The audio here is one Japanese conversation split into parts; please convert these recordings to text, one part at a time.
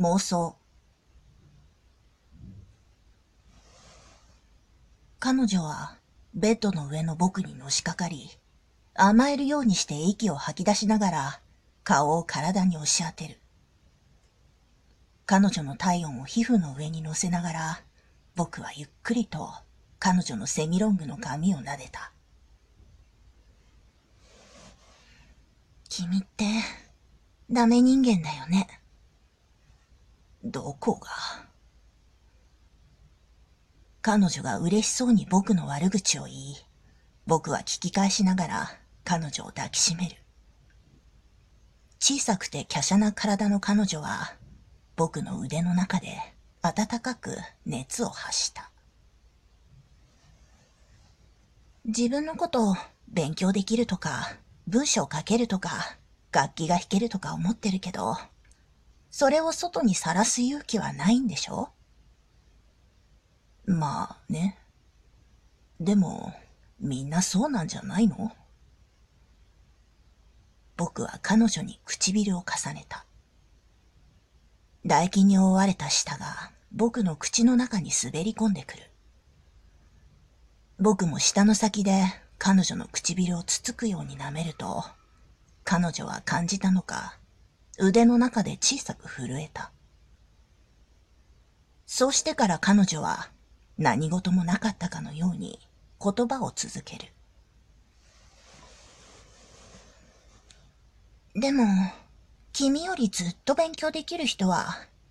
妄想。彼女はベッドの上の僕にのしかかり、甘えるようにして息を吐き出しながら顔を体に押し当てる。彼女の体温を皮膚の上に乗せながら、僕はゆっくりと彼女のセミロングの髪を撫でた。君って、ダメ人間だよね。どこが？彼女が嬉しそうに僕の悪口を言い、僕は聞き返しながら彼女を抱きしめる。小さくて華奢な体の彼女は、僕の腕の中で暖かく熱を発した。自分のことを勉強できるとか、文章を書けるとか、楽器が弾けるとか思ってるけど、それを外にさらす勇気はないんでしょ？まあね。でも、みんなそうなんじゃないの？僕は彼女に唇を重ねた。唾液に覆われた舌が僕の口の中に滑り込んでくる。僕も舌の先で彼女の唇をつつくように舐めると、彼女は感じたのか、腕の中で小さく震えた。そうしてから彼女は何事もなかったかのように言葉を続ける。でも、君よりずっと勉強できる人は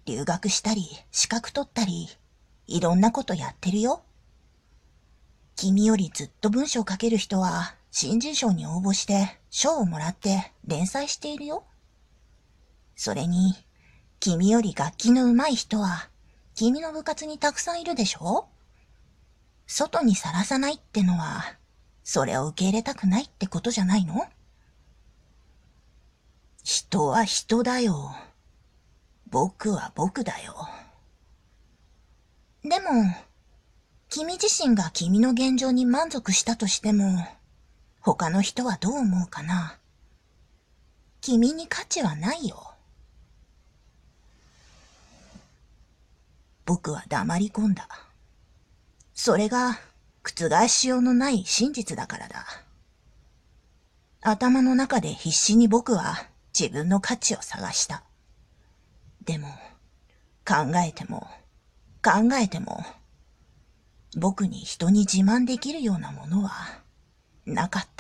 留学したり資格取ったりいろんなことやってるよ。君よりずっと文章書ける人は新人賞に応募して賞をもらって連載しているよ。それに、君より楽器の上手い人は君の部活にたくさんいるでしょ？外にさらさないってのは、それを受け入れたくないってことじゃないの？人は人だよ。僕は僕だよ。でも、君自身が君の現状に満足したとしても、他の人はどう思うかな？君に価値はないよ。僕は黙り込んだ。それが覆しようのない真実だからだ。頭の中で必死に僕は自分の価値を探した。でも、考えても、考えても、僕に人に自慢できるようなものはなかった。